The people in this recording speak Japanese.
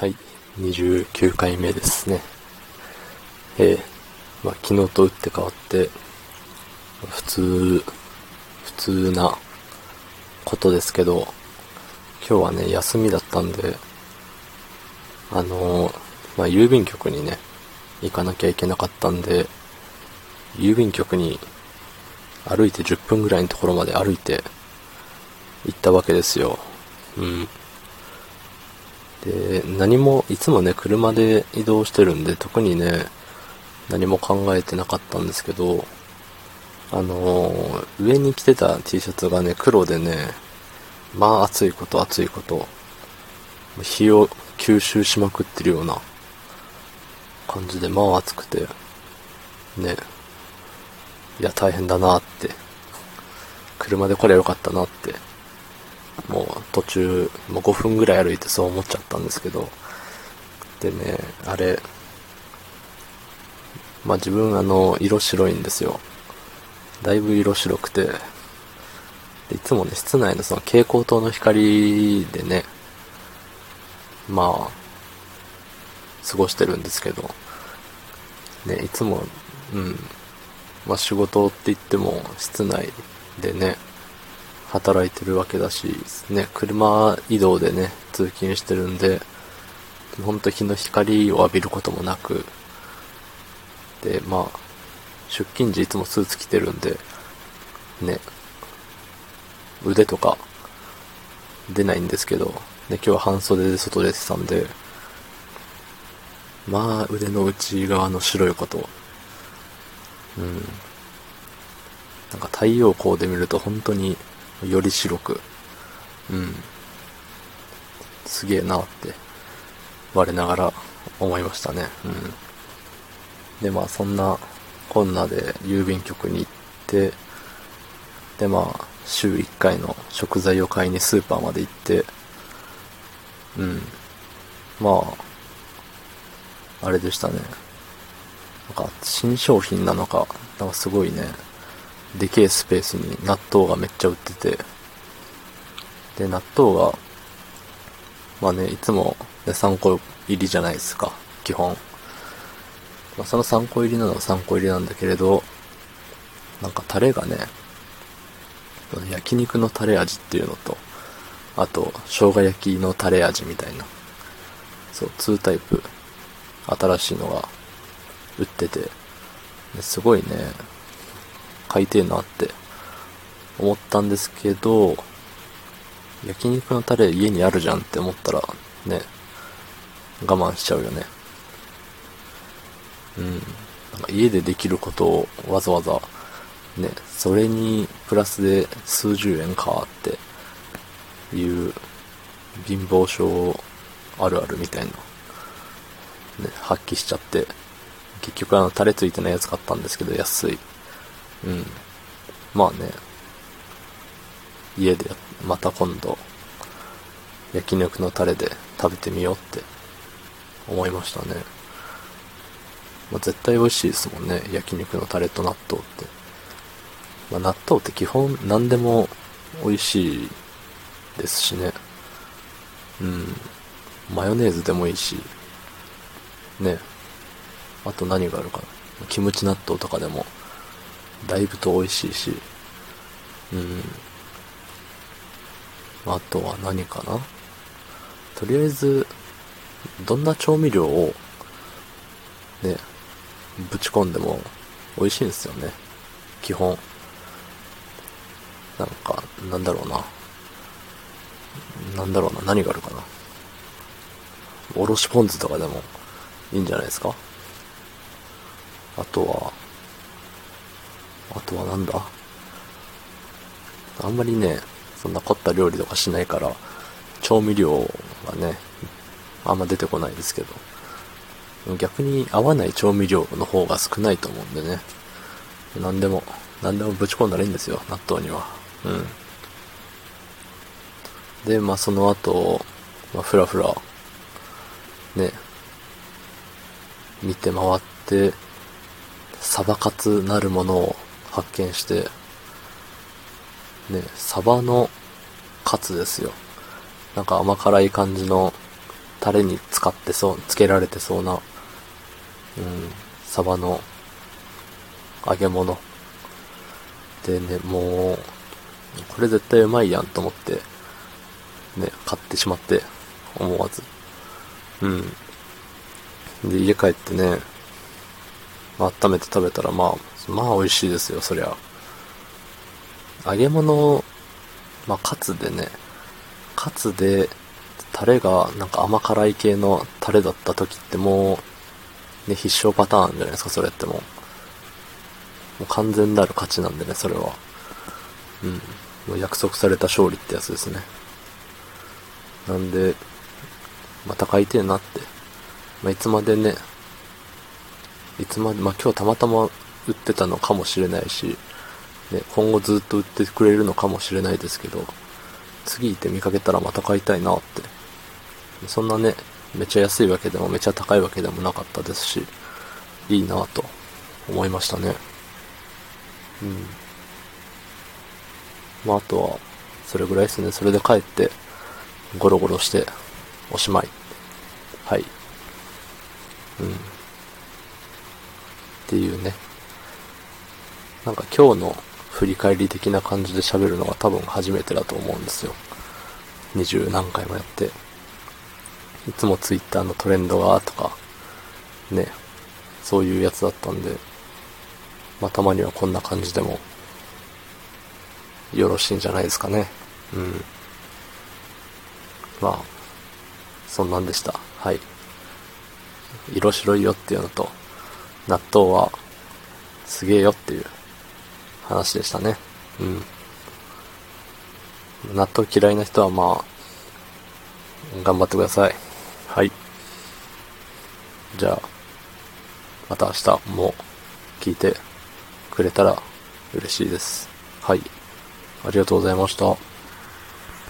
はい、29回目ですね。えー、まあ、昨日と打って変わって、普通、普通なことですけど、今日はね、休みだったんで、あのー、まあ、郵便局にね、行かなきゃいけなかったんで、郵便局に歩いて10分ぐらいのところまで歩いて行ったわけですよ。うん。で、何も、いつもね、車で移動してるんで、特にね、何も考えてなかったんですけど、あのー、上に着てた T シャツがね、黒でね、まあ暑いこと暑いこと、日を吸収しまくってるような感じで、まあ暑くて、ね、いや大変だなって、車で来ればよかったなってもう途中、もう5分ぐらい歩いてそう思っちゃったんですけど、でね、あれ、まあ自分あの、色白いんですよ。だいぶ色白くて、いつもね、室内のその蛍光灯の光でね、まあ、過ごしてるんですけど、ね、いつも、うん、まあ仕事って言っても室内でね、働いてるわけだし、ね、車移動でね、通勤してるんで、ほんと日の光を浴びることもなく、で、まあ、出勤時いつもスーツ着てるんで、ね、腕とか出ないんですけど、で、今日は半袖で外出てたんで、まあ、腕の内側の白いこと、うん。なんか太陽光で見ると本当により白く、うん、すげえなって、我ながら思いましたね。うん。で、まあそんなこんなで郵便局に行って、でまあ週1回の食材を買いにスーパーまで行って、うん。まあ、あれでしたね。なんか新商品なのか、なんかすごいね、でけえスペースに納豆がめっちゃ売ってて、で、納豆が、まあね、いつも、ね、3個入りじゃないですか、基本。まあ、その3個入りなのは3個入りなんだけれど、なんかタレがね、焼肉のタレ味っていうのと、あと、生姜焼きのタレ味みたいな、そう、2タイプ、新しいのが売ってて、すごいね、買いてえなって思ったんですけど、焼肉のタレ家にあるじゃんって思ったら、ね、我慢しちゃうよね。うん。なんか家でできることをわざわざ、ね、それにプラスで数十円かっていう貧乏症あるあるみたいな、ね、発揮しちゃって、結局あのタレついてないやつ買ったんですけど安い。うん。まあね、家でまた今度、焼肉のタレで食べてみようって思いましたね。まあ、絶対美味しいですもんね、焼肉のタレと納豆って。まあ、納豆って基本何でも美味しいですしね。うん。マヨネーズでもいいし、ね。あと何があるかな。キムチ納豆とかでもだいぶと美味しいし、うん。あとは何かな？とりあえず、どんな調味料を、ね、ぶち込んでも美味しいんですよね。基本。なんか、なんだろうな。なんだろうな。何があるかな。おろしポン酢とかでもいいんじゃないですか？あとは、あとはなんだ？あんまりね、そんな凝った料理とかしないから、調味料がね、あんま出てこないですけど、逆に合わない調味料の方が少ないと思うんでね、何でも、何でもぶち込んだらいいんですよ、納豆には。うん。で、まあその後、まあふらふら、ね、見て回って、サバカツなるものを発見して、ね、サバのカツですよ。なんか甘辛い感じのタレに使ってそう、つけられてそうな、うん、サバの揚げ物。でね、もう、これ絶対うまいやんと思って、ね、買ってしまって、思わず。うん。で、家帰ってね、温めて食べたら、まあ、まあ美味しいですよ、そりゃ。揚げ物、まあ、カツでね、カツで、タレがなんか甘辛い系のタレだった時ってもう、ね、必勝パターンじゃないですか、それってもう。もう完全なる勝ちなんでね、それは。うん。もう約束された勝利ってやつですね。なんで、また買いてえなって。まあ、いつまでね、いつまで、まあ、今日たまたま売ってたのかもしれないし、ね、今後ずっと売ってくれるのかもしれないですけど、次行って見かけたらまた買いたいなって。そんなね、めちゃ安いわけでもめちゃ高いわけでもなかったですし、いいなと思いましたね。うん。まあ、あとは、それぐらいですね。それで帰って、ゴロゴロして、おしまい。はい。うん。っていうね。なんか今日の振り返り的な感じで喋るのが多分初めてだと思うんですよ。二十何回もやって。いつもツイッターのトレンドがとか、ね、そういうやつだったんで、まあたまにはこんな感じでも、よろしいんじゃないですかね。うん。まあ、そんなんでした。はい。色白いよっていうのと、納豆はすげえよっていう話でしたね。うん。納豆嫌いな人はまあ、頑張ってください。はい。じゃあ、また明日も聞いてくれたら嬉しいです。はい。ありがとうございました。